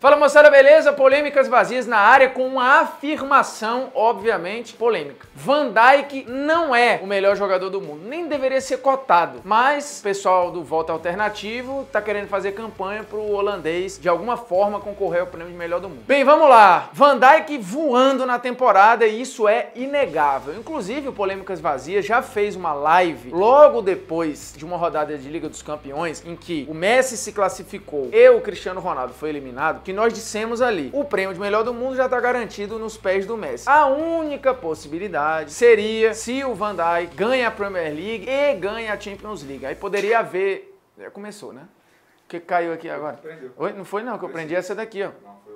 Fala moçada, beleza? Polêmicas vazias na área com uma afirmação, obviamente, polêmica. Van Dijk não é o melhor jogador do mundo, nem deveria ser cotado. Mas o pessoal do Volta Alternativo tá querendo fazer campanha pro holandês de alguma forma concorrer ao prêmio de melhor do mundo. Bem, vamos lá. Van Dijk voando na temporada e isso é inegável. Inclusive, o Polêmicas Vazias já fez uma live logo depois de uma rodada de Liga dos Campeões em que o Messi se classificou e o Cristiano Ronaldo foi eliminado que nós dissemos ali, o prêmio de melhor do mundo já está garantido nos pés do Messi. A única possibilidade seria se o Van Dijk ganha a Premier League e ganha a Champions League. Aí poderia haver... Já começou, né? O que caiu aqui agora? Prendeu. Oi, não foi não, que eu prendi essa daqui, ó. Não, foi.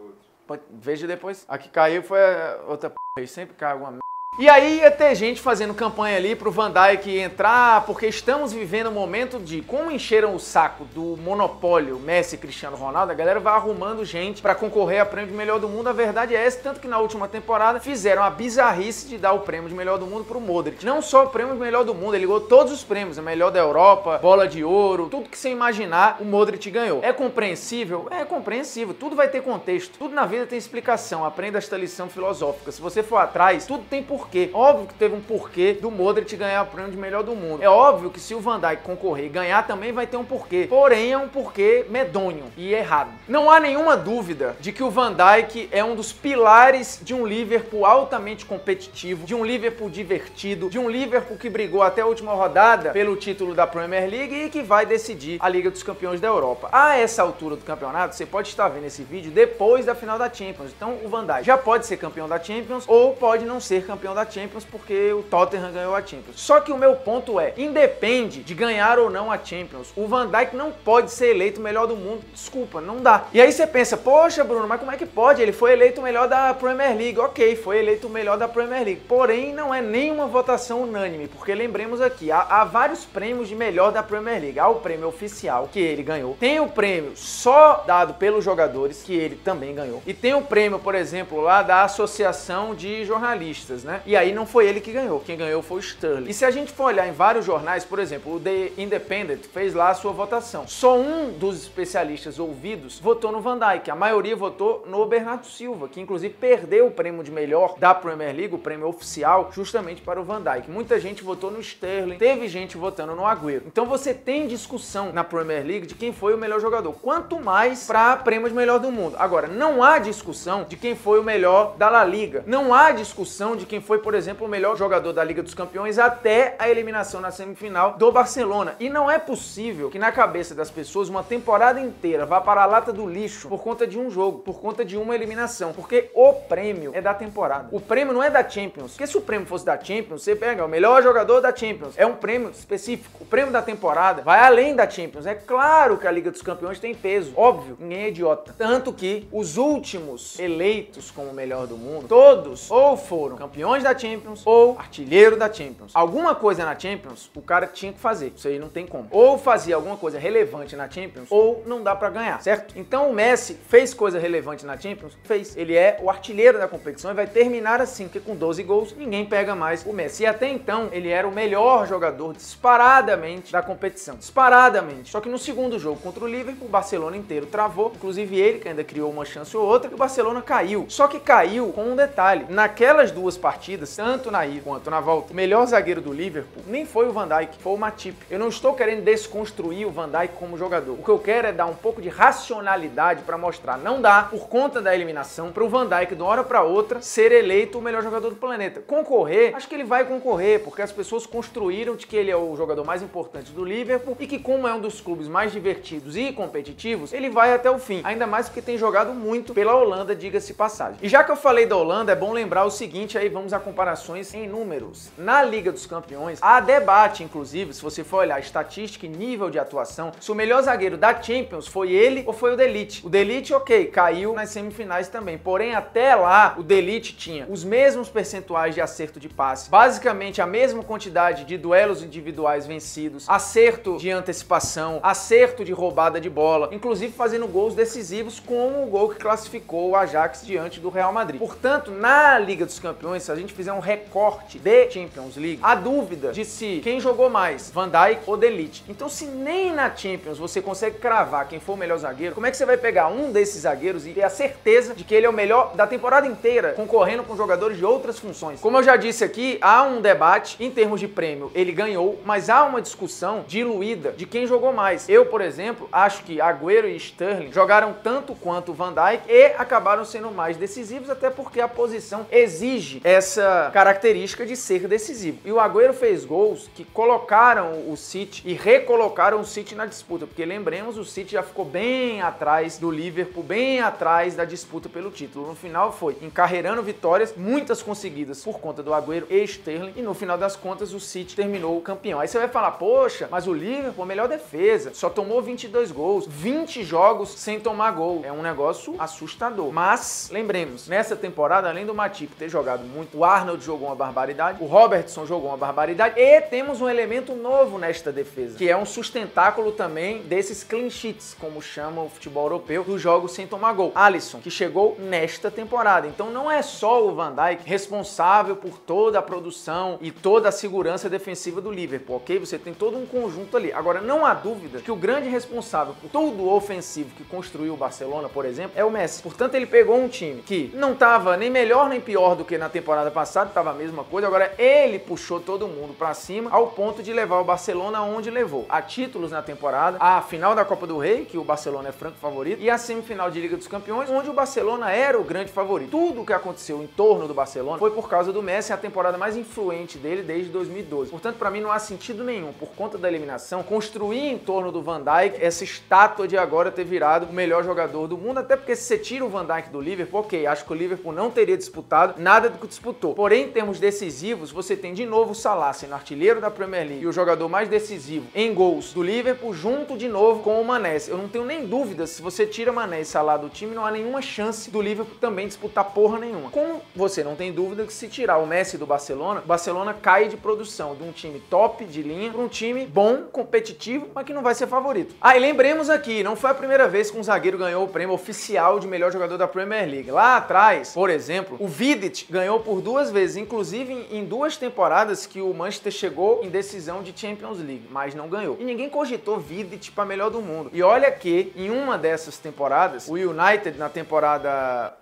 Pode- Veja depois. A que caiu foi outra p... sempre cai alguma merda. E aí ia ter gente fazendo campanha ali pro Van Dijk entrar, porque estamos vivendo um momento de como encheram o saco do monopólio Messi Cristiano Ronaldo, a galera vai arrumando gente pra concorrer a prêmio de melhor do mundo. A verdade é essa, tanto que na última temporada fizeram a bizarrice de dar o prêmio de melhor do mundo pro Modric. Não só o prêmio de melhor do mundo, ele ganhou todos os prêmios, a melhor da Europa, bola de ouro, tudo que você imaginar, o Modric ganhou. É compreensível? É compreensível. Tudo vai ter contexto. Tudo na vida tem explicação. Aprenda esta lição filosófica. Se você for atrás, tudo tem porquê. Óbvio que teve um porquê do Modric ganhar o prêmio de melhor do mundo. É óbvio que se o Van Dijk concorrer e ganhar também vai ter um porquê. Porém, é um porquê medonho e errado. Não há nenhuma dúvida de que o Van Dijk é um dos pilares de um Liverpool altamente competitivo, de um Liverpool divertido, de um Liverpool que brigou até a última rodada pelo título da Premier League e que vai decidir a Liga dos Campeões da Europa. A essa altura do campeonato, você pode estar vendo esse vídeo depois da final da Champions. Então, o Van Dijk já pode ser campeão da Champions ou pode não ser campeão da Champions porque o Tottenham ganhou a Champions. Só que o meu ponto é, independe de ganhar ou não a Champions, o Van Dijk não pode ser eleito o melhor do mundo. Desculpa, não dá. E aí você pensa, poxa, Bruno, mas como é que pode? Ele foi eleito o melhor da Premier League. Ok, foi eleito o melhor da Premier League. Porém, não é nenhuma votação unânime, porque lembremos aqui, há, há vários prêmios de melhor da Premier League. Há o prêmio oficial, que ele ganhou. Tem o prêmio só dado pelos jogadores, que ele também ganhou. E tem o prêmio, por exemplo, lá da Associação de Jornalistas, né? E aí não foi ele que ganhou. Quem ganhou foi o Sterling. E se a gente for olhar em vários jornais, por exemplo, o The Independent fez lá a sua votação. Só um dos especialistas ouvidos votou no Van Dijk. A maioria votou no Bernardo Silva, que inclusive perdeu o prêmio de melhor da Premier League, o prêmio oficial, justamente para o Van Dijk. Muita gente votou no Sterling, teve gente votando no Agüero. Então você tem discussão na Premier League de quem foi o melhor jogador. Quanto mais para prêmio de melhor do mundo. Agora, não há discussão de quem foi o melhor da La Liga. Não há discussão de quem foi, por exemplo, o melhor jogador da Liga dos Campeões até a eliminação na semifinal do Barcelona. E não é possível que na cabeça das pessoas uma temporada inteira vá para a lata do lixo por conta de um jogo, por conta de uma eliminação. Porque o prêmio é da temporada. O prêmio não é da Champions. Porque se o prêmio fosse da Champions, você pega o melhor jogador da Champions. É um prêmio específico. O prêmio da temporada vai além da Champions. É claro que a Liga dos Campeões tem peso. Óbvio, ninguém é idiota. Tanto que os últimos eleitos como o melhor do mundo, todos ou foram campeões da Champions ou artilheiro da Champions. Alguma coisa na Champions o cara tinha que fazer. Isso aí não tem como. Ou fazia alguma coisa relevante na Champions ou não dá pra ganhar, certo? Então o Messi fez coisa relevante na Champions? Fez. Ele é o artilheiro da competição e vai terminar assim, porque com 12 gols ninguém pega mais o Messi. E até então ele era o melhor jogador disparadamente da competição. Disparadamente. Só que no segundo jogo contra o Liverpool, o Barcelona inteiro travou, inclusive ele que ainda criou uma chance ou outra, e o Barcelona caiu. Só que caiu com um detalhe. Naquelas duas partidas, tanto na ida quanto na volta, o melhor zagueiro do Liverpool nem foi o Van Dijk, foi o Matip. Eu não estou querendo desconstruir o Van Dijk como jogador. O que eu quero é dar um pouco de racionalidade para mostrar. Não dá, por conta da eliminação, para o Van Dijk, de uma hora para outra, ser eleito o melhor jogador do planeta. Concorrer, acho que ele vai concorrer, porque as pessoas construíram de que ele é o jogador mais importante do Liverpool e que, como é um dos clubes mais divertidos e competitivos, ele vai até o fim. Ainda mais porque tem jogado muito pela Holanda, diga-se passagem. E já que eu falei da Holanda, é bom lembrar o seguinte, aí vamos a comparações em números. Na Liga dos Campeões, há debate, inclusive, se você for olhar estatística e nível de atuação, se o melhor zagueiro da Champions foi ele ou foi o Delite. O Delite, ok, caiu nas semifinais também. Porém, até lá, o Delite tinha os mesmos percentuais de acerto de passe, basicamente a mesma quantidade de duelos individuais vencidos, acerto de antecipação, acerto de roubada de bola, inclusive fazendo gols decisivos, como o gol que classificou o Ajax diante do Real Madrid. Portanto, na Liga dos Campeões, se a gente gente fizer um recorte de Champions League, a dúvida de se quem jogou mais, Van Dijk ou Delite. Então, se nem na Champions você consegue cravar quem for o melhor zagueiro, como é que você vai pegar um desses zagueiros e ter a certeza de que ele é o melhor da temporada inteira, concorrendo com jogadores de outras funções? Como eu já disse aqui, há um debate em termos de prêmio, ele ganhou, mas há uma discussão diluída de quem jogou mais. Eu, por exemplo, acho que Agüero e Sterling jogaram tanto quanto Van Dijk e acabaram sendo mais decisivos, até porque a posição exige essa característica de ser decisivo. E o Agüero fez gols que colocaram o City e recolocaram o City na disputa, porque lembremos, o City já ficou bem atrás do Liverpool, bem atrás da disputa pelo título. No final foi encarreirando vitórias, muitas conseguidas por conta do Agüero e Sterling, e no final das contas o City terminou campeão. Aí você vai falar, poxa, mas o Liverpool, melhor defesa, só tomou 22 gols, 20 jogos sem tomar gol. É um negócio assustador. Mas, lembremos, nessa temporada, além do Matip ter jogado muito, o Arnold jogou uma barbaridade, o Robertson jogou uma barbaridade, e temos um elemento novo nesta defesa, que é um sustentáculo também desses clean sheets, como chama o futebol europeu, dos jogos sem tomar gol. Alisson, que chegou nesta temporada. Então não é só o Van Dijk responsável por toda a produção e toda a segurança defensiva do Liverpool, ok? Você tem todo um conjunto ali. Agora, não há dúvida que o grande responsável por todo o ofensivo que construiu o Barcelona, por exemplo, é o Messi. Portanto, ele pegou um time que não estava nem melhor nem pior do que na temporada passada, estava a mesma coisa. Agora, ele puxou todo mundo para cima ao ponto de levar o Barcelona onde levou. A títulos na temporada, a final da Copa do Rei, que o Barcelona é franco favorito, e a semifinal de Liga dos Campeões, onde o Barcelona era o grande favorito. Tudo o que aconteceu em torno do Barcelona foi por causa do Messi, a temporada mais influente dele desde 2012. Portanto, para mim não há sentido nenhum, por conta da eliminação, construir em torno do Van Dijk essa estátua de agora ter virado o melhor jogador do mundo, até porque se você tira o Van Dijk do Liverpool, ok, acho que o Liverpool não teria disputado nada do que disputou. Porém, em termos decisivos, você tem de novo o Salah sendo artilheiro da Premier League e o jogador mais decisivo em gols do Liverpool, junto de novo com o Mané. Eu não tenho nem dúvidas, se você tira Mané e Salah do time, não há nenhuma chance do Liverpool também disputar porra nenhuma. Como você não tem dúvida que se tirar o Messi do Barcelona, o Barcelona cai de produção de um time top de linha para um time bom, competitivo, mas que não vai ser favorito. Ah, e lembremos aqui, não foi a primeira vez que um zagueiro ganhou o prêmio oficial de melhor jogador da Premier League. Lá atrás, por exemplo, o Vidic ganhou por duas vezes, inclusive em duas temporadas que o Manchester chegou em decisão de Champions League, mas não ganhou. E ninguém cogitou Vidic para melhor do mundo. E olha que em uma dessas temporadas, o United na temporada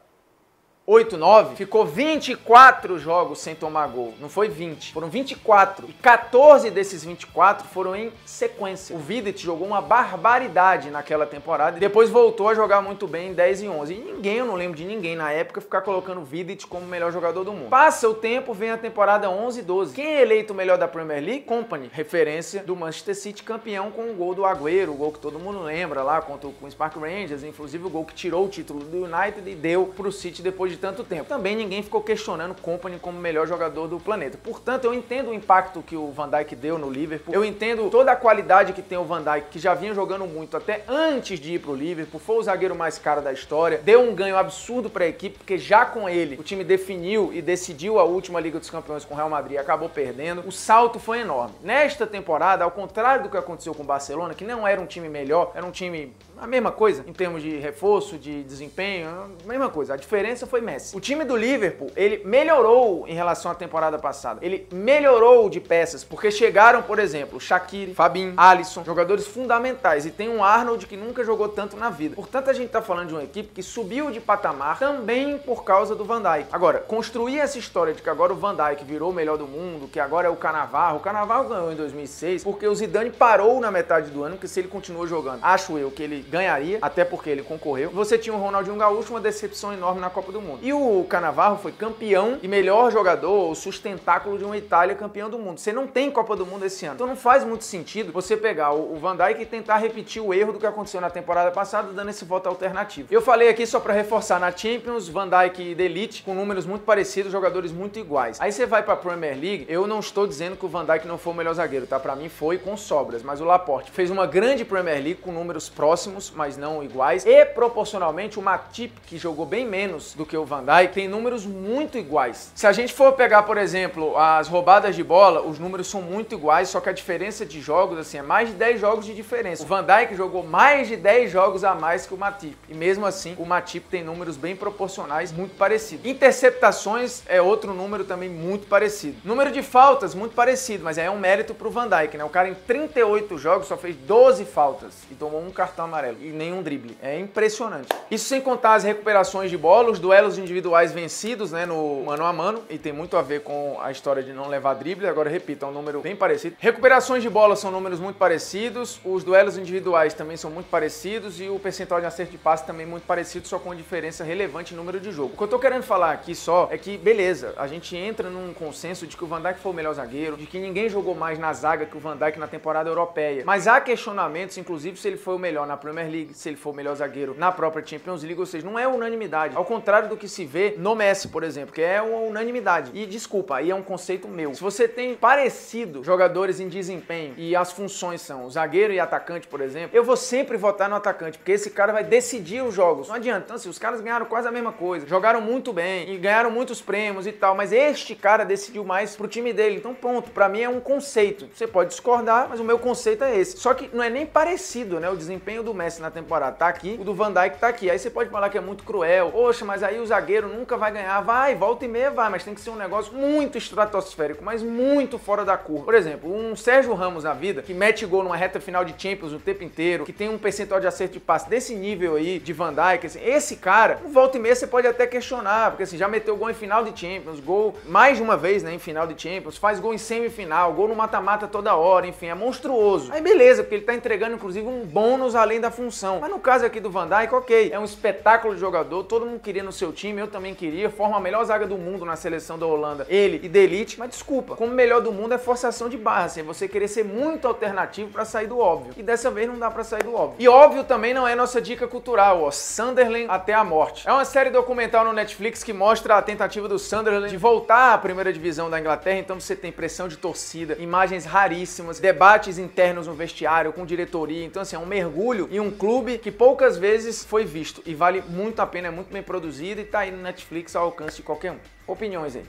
8, 9, ficou 24 jogos sem tomar gol. Não foi 20, foram 24. E 14 desses 24 foram em sequência. O Vidic jogou uma barbaridade naquela temporada e depois voltou a jogar muito bem em 10 e 11. E ninguém, eu não lembro de ninguém na época, ficar colocando o Vidic como o melhor jogador do mundo. Passa o tempo, vem a temporada 11 e 12. Quem é eleito o melhor da Premier League? Company, referência do Manchester City, campeão com o gol do Agüero, o gol que todo mundo lembra lá contra o Queen's Park Rangers, inclusive o gol que tirou o título do United e deu pro City depois de tanto tempo. Também ninguém ficou questionando Company como melhor jogador do planeta. Portanto, eu entendo o impacto que o Van Dijk deu no Liverpool. Eu entendo toda a qualidade que tem o Van Dijk, que já vinha jogando muito até antes de ir pro Liverpool. Foi o zagueiro mais caro da história. Deu um ganho absurdo para a equipe, porque já com ele o time definiu e decidiu a última Liga dos Campeões com o Real Madrid acabou perdendo. O salto foi enorme. Nesta temporada, ao contrário do que aconteceu com o Barcelona, que não era um time melhor, era um time a mesma coisa em termos de reforço, de desempenho, a mesma coisa. A diferença foi Messi. O time do Liverpool, ele melhorou em relação à temporada passada. Ele melhorou de peças, porque chegaram, por exemplo, Shaqiri, Fabinho, Alisson, jogadores fundamentais. E tem um Arnold que nunca jogou tanto na vida. Portanto, a gente tá falando de uma equipe que subiu de patamar também por causa do Van Dijk. Agora, construir essa história de que agora o Van Dijk virou o melhor do mundo, que agora é o Canavarro. O Canavarro ganhou em 2006 porque o Zidane parou na metade do ano, porque se ele continuou jogando, acho eu que ele ganharia, até porque ele concorreu. Você tinha o Ronaldinho Gaúcho, uma decepção enorme na Copa do Mundo. E o Canavarro foi campeão e melhor jogador, o sustentáculo de uma Itália campeão do mundo. Você não tem Copa do Mundo esse ano. Então não faz muito sentido você pegar o Van Dijk e tentar repetir o erro do que aconteceu na temporada passada, dando esse voto alternativo. Eu falei aqui só para reforçar na Champions, Van Dijk e Delite com números muito parecidos, jogadores muito iguais. Aí você vai para Premier League, eu não estou dizendo que o Van Dijk não foi o melhor zagueiro, tá? Para mim foi com sobras, mas o Laporte fez uma grande Premier League com números próximos mesmos, mas não iguais. E proporcionalmente o Matip, que jogou bem menos do que o Van Dijk, tem números muito iguais. Se a gente for pegar, por exemplo, as roubadas de bola, os números são muito iguais, só que a diferença de jogos assim é mais de 10 jogos de diferença. O Van Dijk jogou mais de 10 jogos a mais que o Matip. E mesmo assim, o Matip tem números bem proporcionais, muito parecidos. Interceptações é outro número também muito parecido. Número de faltas muito parecido, mas é um mérito pro Van Dijk, né? O cara em 38 jogos só fez 12 faltas e tomou um cartão amarelo e nenhum drible. É impressionante. Isso sem contar as recuperações de bola, os duelos individuais vencidos, né, no mano a mano, e tem muito a ver com a história de não levar drible. Agora, repito, é um número bem parecido. Recuperações de bola são números muito parecidos, os duelos individuais também são muito parecidos e o percentual de acerto de passe também muito parecido, só com uma diferença relevante em número de jogo. O que eu tô querendo falar aqui só é que, beleza, a gente entra num consenso de que o Van Dijk foi o melhor zagueiro, de que ninguém jogou mais na zaga que o Van Dijk na temporada europeia. Mas há questionamentos, inclusive, se ele foi o melhor na Premier League, se ele foi o melhor zagueiro na própria Champions League, ou seja, não é unanimidade. Ao contrário do que se vê no Messi, por exemplo, que é uma unanimidade. E desculpa, aí é um conceito meu. Se você tem parecido jogadores em desempenho e as funções são zagueiro e atacante, por exemplo, eu vou sempre votar no atacante, porque esse cara vai decidir os jogos. Não adianta, então, assim, os caras ganharam quase a mesma coisa, jogaram muito bem e ganharam muitos prêmios e tal, mas este cara decidiu mais pro time dele. Então, ponto, para mim é um conceito. Você pode discordar, mas o meu conceito é esse. Só que não é nem parecido, né? O desempenho do Messi na temporada tá aqui, o do Van Dijk tá aqui. Aí você pode falar que é muito cruel. Poxa, mas aí o zagueiro nunca vai ganhar. Vai, volta e meia vai, mas tem que ser um negócio muito estratosférico, mas muito fora da curva. Por exemplo, um Sérgio Ramos na vida, que mete gol numa reta final de Champions o tempo inteiro, que tem um percentual de acerto de passe desse nível aí, de Van Dijk, assim, esse cara, um volta e meia você pode até questionar, porque assim, já meteu gol em final de Champions, gol mais de uma vez, né, em final de Champions, faz gol em semifinal, gol no mata-mata toda hora, enfim, é monstruoso. Aí beleza, porque ele tá entregando inclusive um bônus além da função. Mas no caso aqui do Van Dijk, ok, é um espetáculo de jogador, todo mundo queria no seu time, eu também queria, forma a melhor zaga do mundo na seleção da Holanda, ele e Delite, mas desculpa, como melhor do mundo é forçação de barra, assim, é você querer ser muito alternativo para sair do óbvio. E dessa vez não dá para sair do óbvio. E óbvio também não é nossa dica cultural, ó, Sunderland até a morte. É uma série documental no Netflix que mostra a tentativa do Sunderland de voltar à primeira divisão da Inglaterra, então você tem pressão de torcida, imagens raríssimas, debates internos no vestiário com diretoria, então assim, é um mergulho em um clube que poucas vezes foi visto e vale muito a pena, é muito bem produzido e tá aí no Netflix ao alcance de qualquer um. Opiniões aí.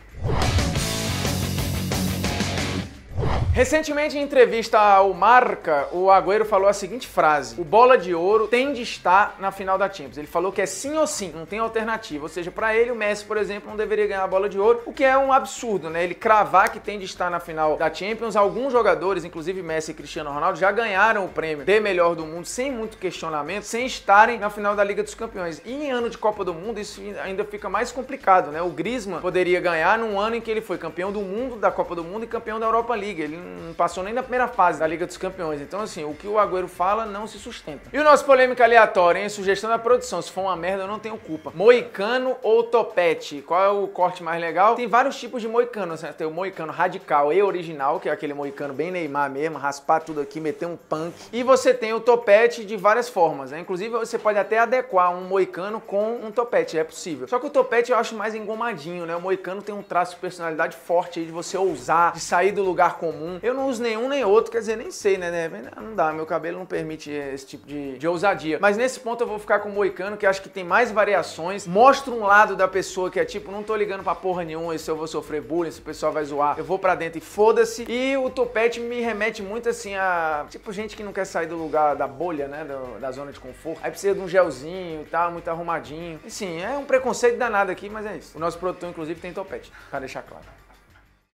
Recentemente, em entrevista ao Marca, o Agüero falou a seguinte frase: O bola de ouro tem de estar na final da Champions. Ele falou que é sim ou sim, não tem alternativa. Ou seja, para ele, o Messi, por exemplo, não deveria ganhar a bola de ouro, o que é um absurdo, né? Ele cravar que tem de estar na final da Champions. Alguns jogadores, inclusive Messi e Cristiano Ronaldo, já ganharam o prêmio de melhor do mundo sem muito questionamento, sem estarem na final da Liga dos Campeões. E em ano de Copa do Mundo, isso ainda fica mais complicado, né? O Griezmann poderia ganhar num ano em que ele foi campeão do mundo, da Copa do Mundo e campeão da Europa League. Ele não passou nem na primeira fase da Liga dos Campeões. Então, assim, o que o Agüero fala não se sustenta. E o nosso polêmica aleatória, hein? Sugestão da produção. Se for uma merda, eu não tenho culpa. Moicano ou topete? Qual é o corte mais legal? Tem vários tipos de moicano. Né? Tem o moicano radical e original, que é aquele moicano bem Neymar mesmo, raspar tudo aqui, meter um punk. E você tem o topete de várias formas, né? Inclusive, você pode até adequar um moicano com um topete, é possível. Só que o topete eu acho mais engomadinho, né? O moicano tem um traço de personalidade forte aí, de você ousar, de sair do lugar comum. Eu não uso nenhum nem outro, quer dizer, nem sei, né? Não dá, meu cabelo não permite esse tipo de, de ousadia. Mas nesse ponto eu vou ficar com o moicano, que acho que tem mais variações, mostra um lado da pessoa que é tipo, não tô ligando pra porra nenhuma, se eu vou sofrer bullying, se o pessoal vai zoar, eu vou pra dentro e foda-se. E o topete me remete muito assim a, tipo, gente que não quer sair do lugar da bolha, né? Da, da zona de conforto. Aí precisa de um gelzinho e tal, muito arrumadinho. Sim, é um preconceito danado aqui, mas é isso. O nosso produtor, inclusive, tem topete, pra deixar claro.